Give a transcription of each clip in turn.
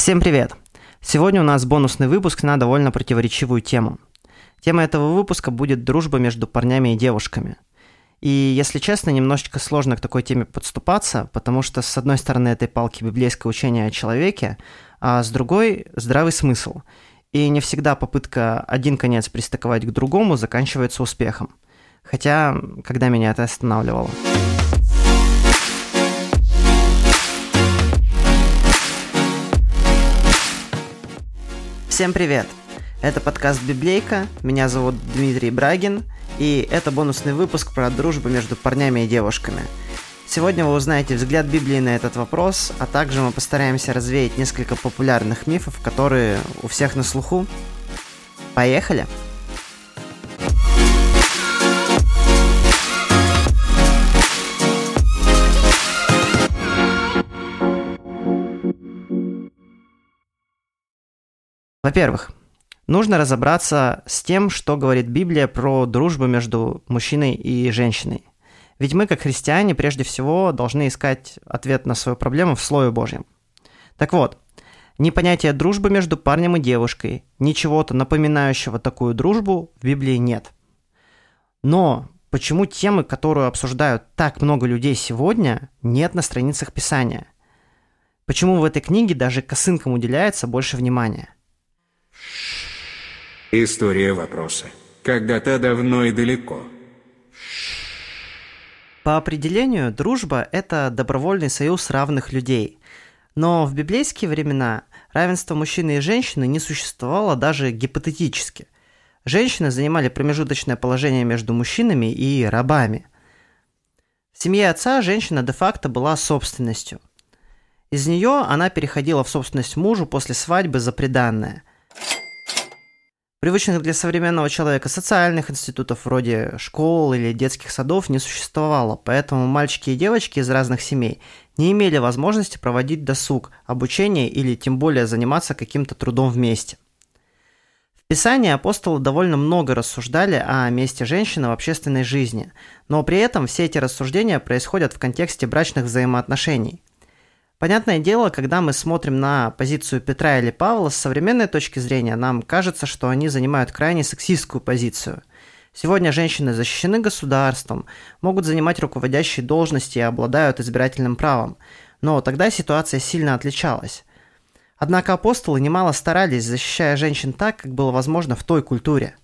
Всем привет! Сегодня у нас бонусный выпуск на довольно противоречивую тему. Тема этого выпуска будет дружба между парнями и девушками. И, если честно, немножечко сложно к такой теме подступаться, потому что, с одной стороны, этой палки библейское учение о человеке, а с другой – здравый смысл. И не всегда попытка один конец пристыковать к другому заканчивается успехом. Хотя, когда меня это останавливало. Всем привет! Это подкаст «Библейка», меня зовут Дмитрий Брагин, и это бонусный выпуск про дружбу между парнями и девушками. Сегодня вы узнаете взгляд Библии на этот вопрос, а также мы постараемся развеять несколько популярных мифов, которые у всех на слуху. Поехали! Во-первых, нужно разобраться с тем, что говорит Библия про дружбу между мужчиной и женщиной. Ведь мы, как христиане, прежде всего должны искать ответ на свою проблему в Слове Божьем. Так вот, ни понятия дружбы между парнем и девушкой, ни чего-то напоминающего такую дружбу в Библии нет. Но почему темы, которую обсуждают так много людей сегодня, нет на страницах Писания? Почему в этой книге даже косынкам уделяется больше внимания – История вопроса. Когда-то давно и далеко. По определению, дружба – это добровольный союз равных людей. Но в библейские времена равенство мужчины и женщины не существовало даже гипотетически. Женщины занимали промежуточное положение между мужчинами и рабами. В семье отца женщина де-факто была собственностью. Из нее она переходила в собственность мужу после свадьбы за приданное – Привычных для современного человека социальных институтов вроде школ или детских садов не существовало, поэтому мальчики и девочки из разных семей не имели возможности проводить досуг, обучение или тем более заниматься каким-то трудом вместе. В Писании апостолы довольно много рассуждали о месте женщины в общественной жизни, но при этом все эти рассуждения происходят в контексте брачных взаимоотношений – Понятное дело, когда мы смотрим на позицию Петра или Павла с современной точки зрения, нам кажется, что они занимают крайне сексистскую позицию. Сегодня женщины защищены государством, могут занимать руководящие должности и обладают избирательным правом. Но тогда ситуация сильно отличалась. Однако апостолы немало старались, защищая женщин так, как было возможно в той культуре.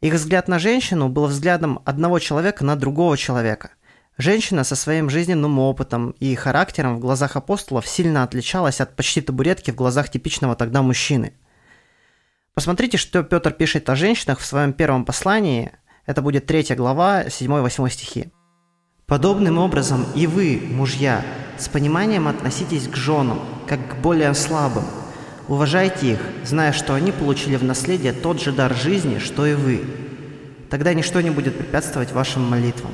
Их взгляд на женщину был взглядом одного человека на другого человека – Женщина со своим жизненным опытом и характером в глазах апостолов сильно отличалась от почти табуретки в глазах типичного тогда мужчины. Посмотрите, что Петр пишет о женщинах в своем первом послании. Это будет 3 глава, 7-8 стихи. «Подобным образом и вы, мужья, с пониманием относитесь к женам, как к более слабым. Уважайте их, зная, что они получили в наследие тот же дар жизни, что и вы. Тогда ничто не будет препятствовать вашим молитвам.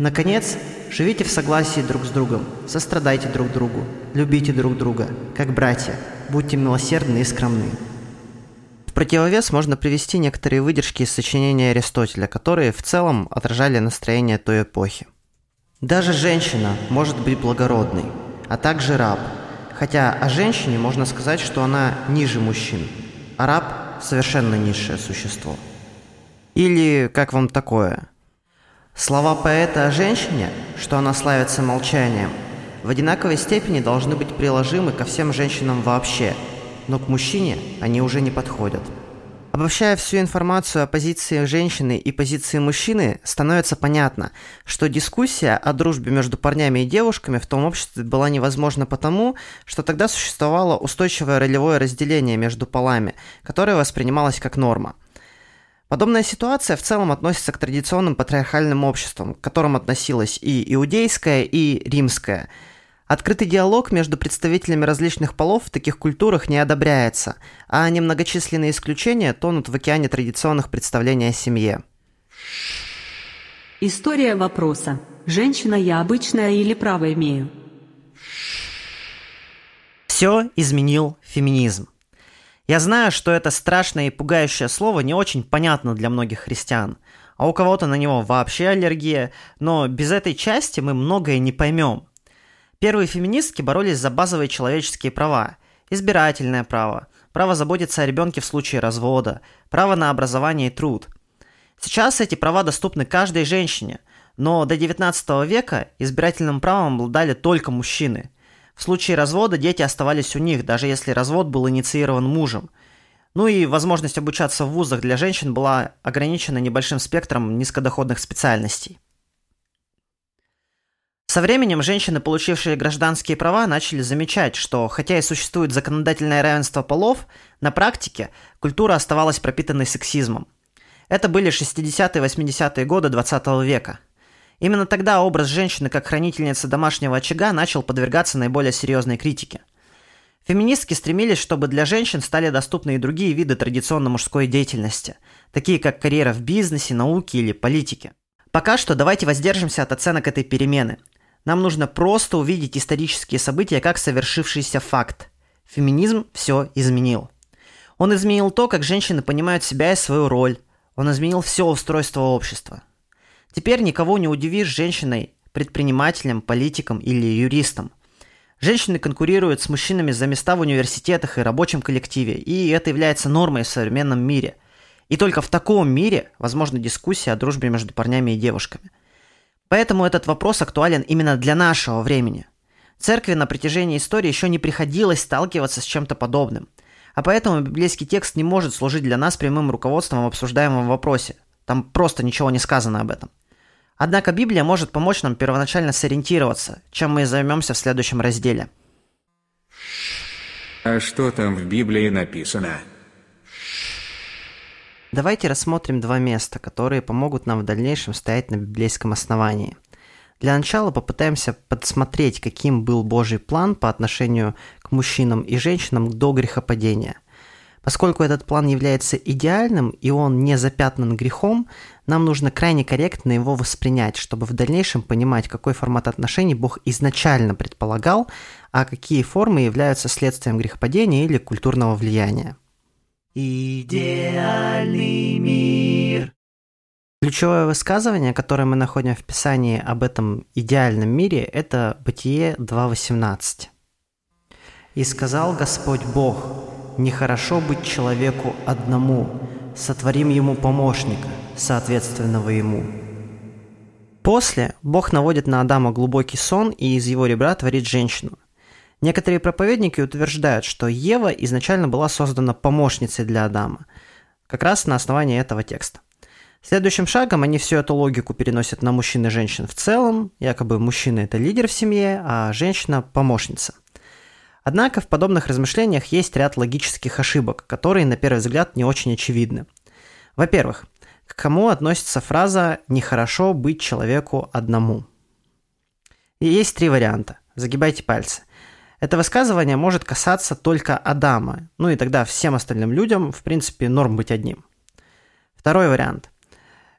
Наконец, живите в согласии друг с другом, сострадайте друг другу, любите друг друга, как братья, будьте милосердны и скромны. В противовес можно привести некоторые выдержки из сочинения Аристотеля, которые в целом отражали настроение той эпохи. Даже женщина может быть благородной, а также раб, хотя о женщине можно сказать, что она ниже мужчин, а раб – совершенно низшее существо. Или как вам такое – Слова поэта о женщине, что она славится молчанием, в одинаковой степени должны быть приложимы ко всем женщинам вообще, но к мужчине они уже не подходят. Обобщая всю информацию о позиции женщины и позиции мужчины, становится понятно, что дискуссия о дружбе между парнями и девушками в том обществе была невозможна потому, что тогда существовало устойчивое ролевое разделение между полами, которое воспринималось как норма – Подобная ситуация в целом относится к традиционным патриархальным обществам, к которым относилась и иудейская, и римская. Открытый диалог между представителями различных полов в таких культурах не одобряется, а немногочисленные исключения тонут в океане традиционных представлений о семье. История вопроса. Женщина я обычная или право имею? Все изменил феминизм. Я знаю, что это страшное и пугающее слово не очень понятно для многих христиан, а у кого-то на него вообще аллергия, но без этой части мы многое не поймем. Первые феминистки боролись за базовые человеческие права, избирательное право, право заботиться о ребенке в случае развода, право на образование и труд. Сейчас эти права доступны каждой женщине, но до 19 века избирательным правом обладали только мужчины. В случае развода дети оставались у них, даже если развод был инициирован мужем. Ну и возможность обучаться в вузах для женщин была ограничена небольшим спектром низкодоходных специальностей. Со временем женщины, получившие гражданские права, начали замечать, что хотя и существует законодательное равенство полов, на практике культура оставалась пропитанной сексизмом. Это были 60-е 80-е годы 20 века. Именно тогда образ женщины как хранительницы домашнего очага начал подвергаться наиболее серьезной критике. Феминистки стремились, чтобы для женщин стали доступны и другие виды традиционно мужской деятельности, такие как карьера в бизнесе, науке или политике. Пока что давайте воздержимся от оценок этой перемены – нам нужно просто увидеть исторические события как совершившийся факт. Феминизм все изменил. Он изменил то, как женщины понимают себя и свою роль. Он изменил все устройство общества. Теперь никого не удивишь женщиной, предпринимателем, политиком или юристом. Женщины конкурируют с мужчинами за места в университетах и рабочем коллективе, и это является нормой в современном мире. И только в таком мире возможна дискуссия о дружбе между парнями и девушками – Поэтому этот вопрос актуален именно для нашего времени. Церкви на протяжении истории еще не приходилось сталкиваться с чем-то подобным. А поэтому библейский текст не может служить для нас прямым руководством в обсуждаемом вопросе. Там просто ничего не сказано об этом. Однако Библия может помочь нам первоначально сориентироваться, чем мы и займемся в следующем разделе. А что там в Библии написано? Давайте рассмотрим два места, которые помогут нам в дальнейшем стоять на библейском основании. Для начала попытаемся подсмотреть, каким был Божий план по отношению к мужчинам и женщинам до грехопадения. Поскольку этот план является идеальным и он не запятнан грехом, нам нужно крайне корректно его воспринять, чтобы в дальнейшем понимать, какой формат отношений Бог изначально предполагал, а какие формы являются следствием грехопадения или культурного влияния. Идеальный мир. Ключевое высказывание, которое мы находим в Писании об этом идеальном мире, это Бытие 2.18. «И сказал Господь Бог, нехорошо быть человеку одному, сотворим ему помощника, соответственного ему». После Бог наводит на Адама глубокий сон и из его ребра творит женщину – Некоторые проповедники утверждают, что Ева изначально была создана помощницей для Адама, как раз на основании этого текста. Следующим шагом они всю эту логику переносят на мужчин и женщин в целом, якобы мужчина – это лидер в семье, а женщина – помощница. Однако в подобных размышлениях есть ряд логических ошибок, которые на первый взгляд не очень очевидны. Во-первых, к кому относится фраза «нехорошо быть человеку одному»? И есть три варианта. Загибайте пальцы. Это высказывание может касаться только Адама, ну и тогда всем остальным людям, в принципе, норм быть одним. Второй вариант.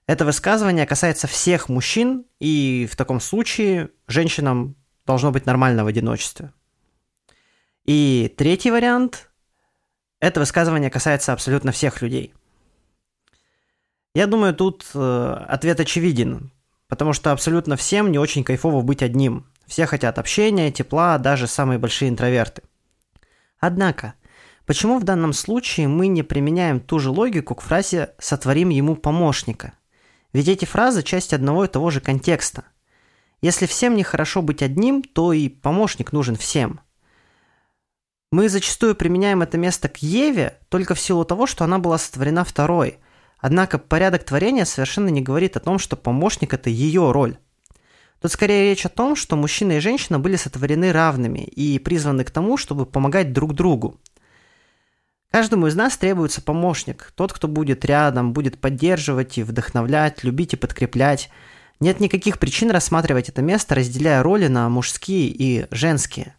Это высказывание касается всех мужчин, и в таком случае женщинам должно быть нормально в одиночестве. И третий вариант. Это высказывание касается абсолютно всех людей. Я думаю, тут э, ответ очевиден, потому что абсолютно всем не очень кайфово быть одним – все хотят общения, тепла, даже самые большие интроверты. Однако, почему в данном случае мы не применяем ту же логику к фразе «сотворим ему помощника»? Ведь эти фразы – часть одного и того же контекста. Если всем нехорошо быть одним, то и помощник нужен всем. Мы зачастую применяем это место к Еве только в силу того, что она была сотворена второй. Однако порядок творения совершенно не говорит о том, что помощник – это ее роль. Тут скорее речь о том, что мужчина и женщина были сотворены равными и призваны к тому, чтобы помогать друг другу. Каждому из нас требуется помощник, тот, кто будет рядом, будет поддерживать и вдохновлять, любить и подкреплять. Нет никаких причин рассматривать это место, разделяя роли на мужские и женские.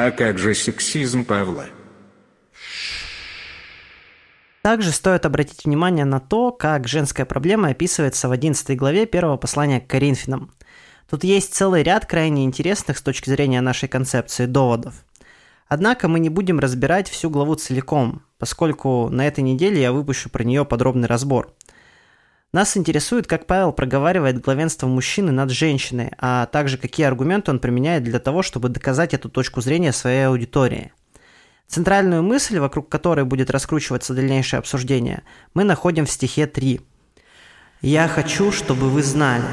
А как же сексизм Павла? Также стоит обратить внимание на то, как женская проблема описывается в 11 главе первого послания к Коринфянам. Тут есть целый ряд крайне интересных с точки зрения нашей концепции доводов. Однако мы не будем разбирать всю главу целиком, поскольку на этой неделе я выпущу про нее подробный разбор. Нас интересует, как Павел проговаривает главенство мужчины над женщиной, а также какие аргументы он применяет для того, чтобы доказать эту точку зрения своей аудитории. Центральную мысль, вокруг которой будет раскручиваться дальнейшее обсуждение, мы находим в стихе 3. «Я хочу, чтобы вы знали,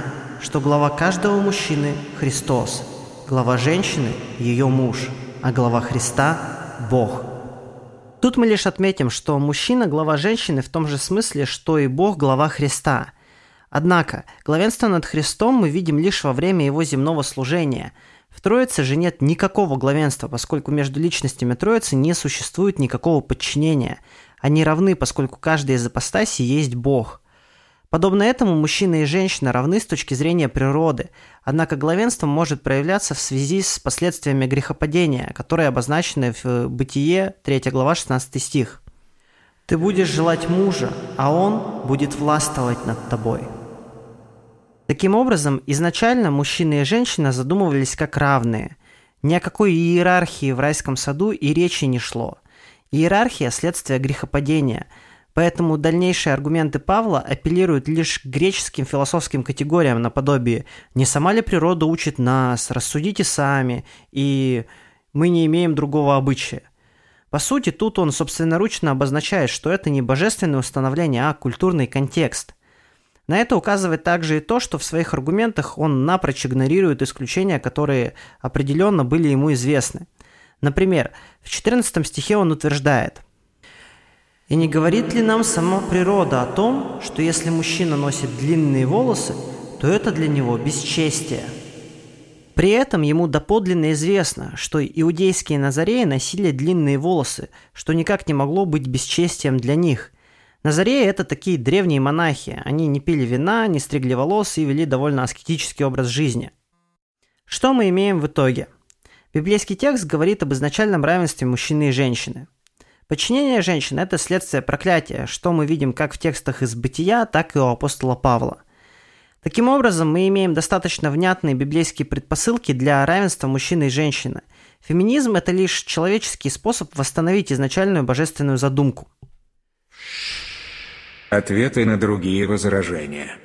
что глава каждого мужчины – Христос, глава женщины – ее муж, а глава Христа – Бог». Тут мы лишь отметим, что мужчина – глава женщины в том же смысле, что и Бог – глава Христа. Однако, главенство над Христом мы видим лишь во время его земного служения – в Троице же нет никакого главенства, поскольку между личностями Троицы не существует никакого подчинения. Они равны, поскольку каждый из апостасий есть Бог. Подобно этому мужчина и женщина равны с точки зрения природы, однако главенство может проявляться в связи с последствиями грехопадения, которые обозначены в Бытие 3 глава 16 стих. «Ты будешь желать мужа, а он будет властвовать над тобой». Таким образом, изначально мужчина и женщина задумывались как равные. Ни о какой иерархии в райском саду и речи не шло. Иерархия – следствие грехопадения, поэтому дальнейшие аргументы Павла апеллируют лишь к греческим философским категориям наподобие «не сама ли природа учит нас, рассудите сами» и «мы не имеем другого обычая». По сути, тут он собственноручно обозначает, что это не божественное установление, а культурный контекст – на это указывает также и то, что в своих аргументах он напрочь игнорирует исключения, которые определенно были ему известны. Например, в 14 стихе он утверждает «И не говорит ли нам сама природа о том, что если мужчина носит длинные волосы, то это для него бесчестие?» При этом ему доподлинно известно, что иудейские назареи носили длинные волосы, что никак не могло быть бесчестием для них, Назареи – это такие древние монахи. Они не пили вина, не стригли волос и вели довольно аскетический образ жизни. Что мы имеем в итоге? Библейский текст говорит об изначальном равенстве мужчины и женщины. Подчинение женщины – это следствие проклятия, что мы видим как в текстах из Бытия, так и у апостола Павла. Таким образом, мы имеем достаточно внятные библейские предпосылки для равенства мужчины и женщины. Феминизм – это лишь человеческий способ восстановить изначальную божественную задумку – Ответы на другие возражения.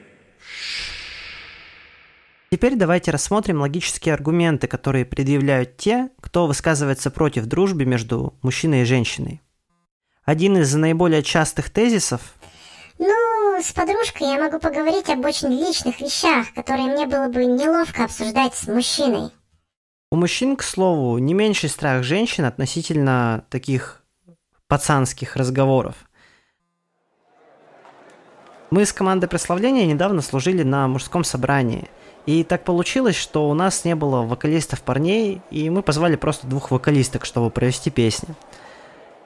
Теперь давайте рассмотрим логические аргументы, которые предъявляют те, кто высказывается против дружбы между мужчиной и женщиной. Один из наиболее частых тезисов Ну, с подружкой я могу поговорить об очень личных вещах, которые мне было бы неловко обсуждать с мужчиной. У мужчин, к слову, не меньший страх женщин относительно таких пацанских разговоров – мы с командой прославления недавно служили на мужском собрании. И так получилось, что у нас не было вокалистов парней, и мы позвали просто двух вокалисток, чтобы провести песни.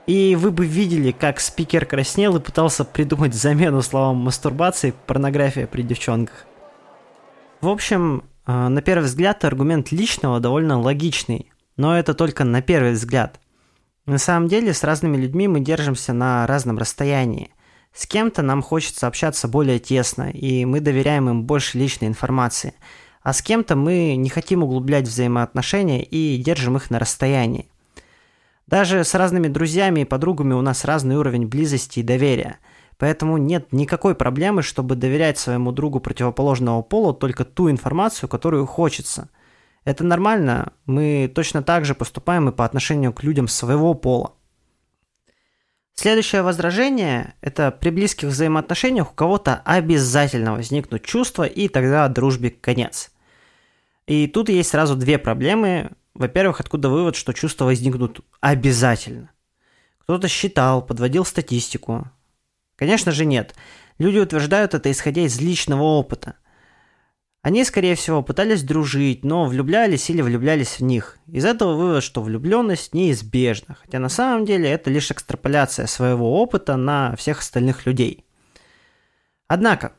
И вы бы видели, как спикер краснел и пытался придумать замену словам мастурбации, порнография при девчонках. В общем, э, на первый взгляд аргумент личного довольно логичный, но это только на первый взгляд. На самом деле с разными людьми мы держимся на разном расстоянии – с кем-то нам хочется общаться более тесно, и мы доверяем им больше личной информации. А с кем-то мы не хотим углублять взаимоотношения и держим их на расстоянии. Даже с разными друзьями и подругами у нас разный уровень близости и доверия. Поэтому нет никакой проблемы, чтобы доверять своему другу противоположного пола только ту информацию, которую хочется. Это нормально, мы точно так же поступаем и по отношению к людям своего пола. Следующее возражение – это при близких взаимоотношениях у кого-то обязательно возникнут чувства, и тогда дружбе конец. И тут есть сразу две проблемы. Во-первых, откуда вывод, что чувства возникнут обязательно? Кто-то считал, подводил статистику. Конечно же нет. Люди утверждают это исходя из личного опыта. Они, скорее всего, пытались дружить, но влюблялись или влюблялись в них. Из этого вывод, что влюбленность неизбежна, хотя на самом деле это лишь экстраполяция своего опыта на всех остальных людей. Однако,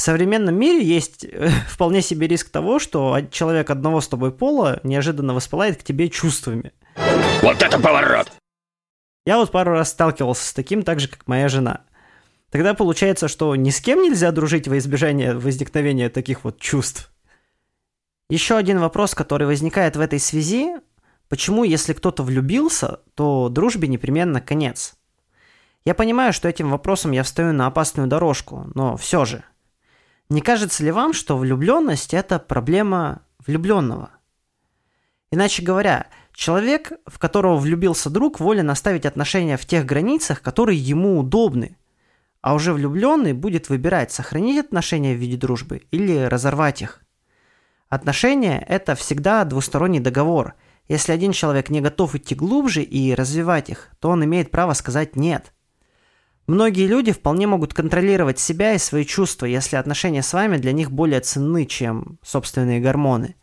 в современном мире есть э, вполне себе риск того, что человек одного с тобой пола неожиданно воспылает к тебе чувствами. Вот это поворот! Я вот пару раз сталкивался с таким, так же, как моя жена. Тогда получается, что ни с кем нельзя дружить во избежание возникновения таких вот чувств. Еще один вопрос, который возникает в этой связи, почему, если кто-то влюбился, то дружбе непременно конец? Я понимаю, что этим вопросом я встаю на опасную дорожку, но все же, Не кажется ли вам, что влюбленность – это проблема влюбленного? Иначе говоря, человек, в которого влюбился друг, волен оставить отношения в тех границах, которые ему удобны. А уже влюбленный будет выбирать, сохранить отношения в виде дружбы или разорвать их. Отношения – это всегда двусторонний договор. Если один человек не готов идти глубже и развивать их, то он имеет право сказать «нет». Многие люди вполне могут контролировать себя и свои чувства, если отношения с вами для них более ценны, чем собственные гормоны.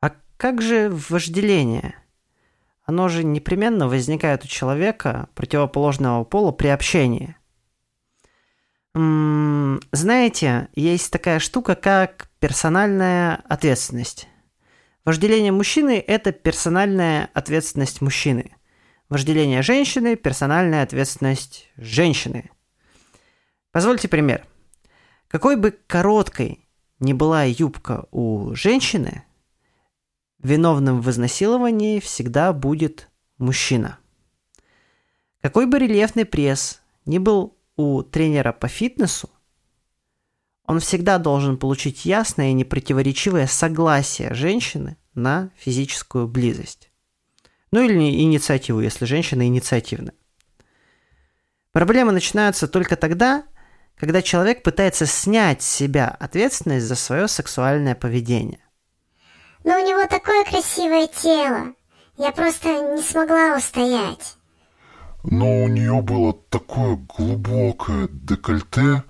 А как же вожделение? Оно же непременно возникает у человека противоположного пола при общении. М-м, знаете, есть такая штука, как персональная ответственность. Вожделение мужчины – это персональная ответственность мужчины – Вожделение женщины, персональная ответственность женщины. Позвольте пример. Какой бы короткой ни была юбка у женщины, виновным в изнасиловании всегда будет мужчина. Какой бы рельефный пресс ни был у тренера по фитнесу, он всегда должен получить ясное и непротиворечивое согласие женщины на физическую близость. Ну или инициативу, если женщина инициативна. Проблемы начинаются только тогда, когда человек пытается снять с себя ответственность за свое сексуальное поведение. Но у него такое красивое тело. Я просто не смогла устоять. Но у нее было такое глубокое декольте,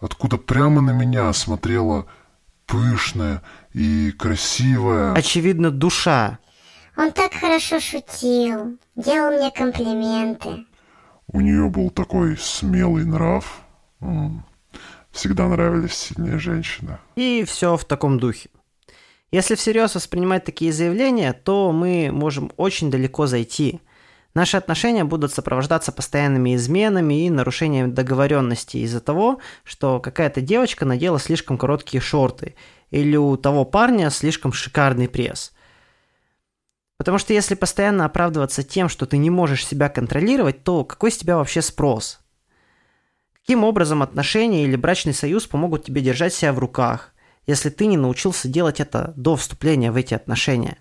откуда прямо на меня смотрела пышная и красивая... Очевидно, душа он так хорошо шутил, делал мне комплименты. У нее был такой смелый нрав. Всегда нравились сильные женщины. И все в таком духе. Если всерьез воспринимать такие заявления, то мы можем очень далеко зайти. Наши отношения будут сопровождаться постоянными изменами и нарушением договоренности из-за того, что какая-то девочка надела слишком короткие шорты, или у того парня слишком шикарный пресс. Потому что если постоянно оправдываться тем, что ты не можешь себя контролировать, то какой с тебя вообще спрос? Каким образом отношения или брачный союз помогут тебе держать себя в руках, если ты не научился делать это до вступления в эти отношения?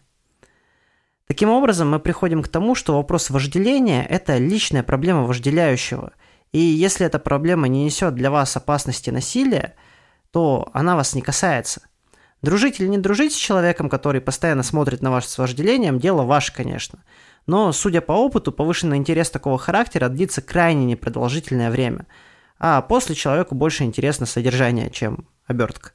Таким образом, мы приходим к тому, что вопрос вожделения – это личная проблема вожделяющего. И если эта проблема не несет для вас опасности насилия, то она вас не касается – Дружить или не дружить с человеком, который постоянно смотрит на вас с вожделением, дело ваше, конечно. Но, судя по опыту, повышенный интерес такого характера длится крайне непродолжительное время. А после человеку больше интересно содержание, чем обертка.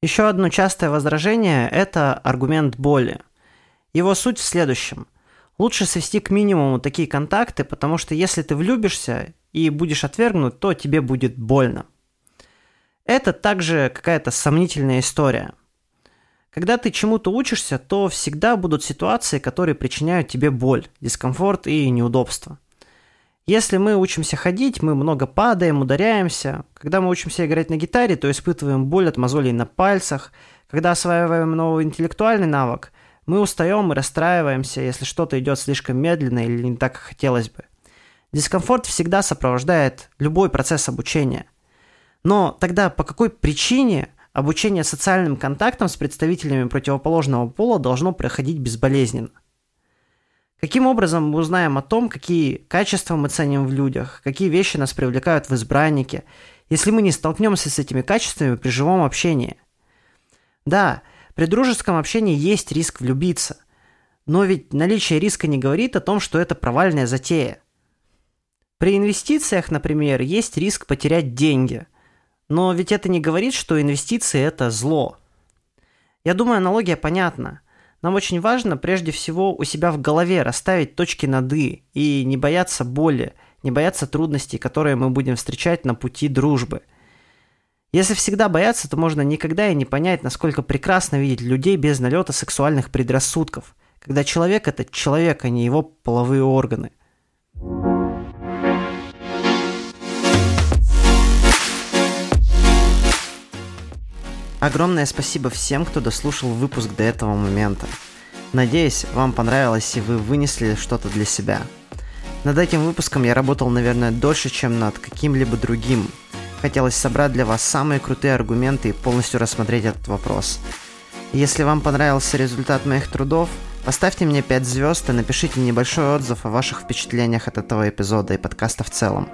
Еще одно частое возражение – это аргумент боли. Его суть в следующем. Лучше свести к минимуму такие контакты, потому что если ты влюбишься и будешь отвергнут, то тебе будет больно. Это также какая-то сомнительная история. Когда ты чему-то учишься, то всегда будут ситуации, которые причиняют тебе боль, дискомфорт и неудобство. Если мы учимся ходить, мы много падаем, ударяемся. Когда мы учимся играть на гитаре, то испытываем боль от мозолей на пальцах. Когда осваиваем новый интеллектуальный навык, мы устаем и расстраиваемся, если что-то идет слишком медленно или не так, как хотелось бы. Дискомфорт всегда сопровождает любой процесс обучения. Но тогда по какой причине обучение социальным контактам с представителями противоположного пола должно проходить безболезненно? Каким образом мы узнаем о том, какие качества мы ценим в людях, какие вещи нас привлекают в избраннике, если мы не столкнемся с этими качествами при живом общении? Да, при дружеском общении есть риск влюбиться, но ведь наличие риска не говорит о том, что это провальная затея. При инвестициях, например, есть риск потерять деньги – но ведь это не говорит, что инвестиции – это зло. Я думаю, аналогия понятна. Нам очень важно прежде всего у себя в голове расставить точки над «и» и не бояться боли, не бояться трудностей, которые мы будем встречать на пути дружбы. Если всегда бояться, то можно никогда и не понять, насколько прекрасно видеть людей без налета сексуальных предрассудков, когда человек – это человек, а не его половые органы – Огромное спасибо всем, кто дослушал выпуск до этого момента. Надеюсь, вам понравилось и вы вынесли что-то для себя. Над этим выпуском я работал, наверное, дольше, чем над каким-либо другим. хотелось собрать для вас самые крутые аргументы и полностью рассмотреть этот вопрос. Если вам понравился результат моих трудов, поставьте мне 5 звезд и напишите небольшой отзыв о ваших впечатлениях от этого эпизода и подкаста в целом.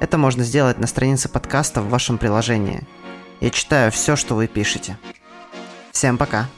Это можно сделать на странице подкаста в вашем приложении. Я читаю все, что вы пишете. Всем пока!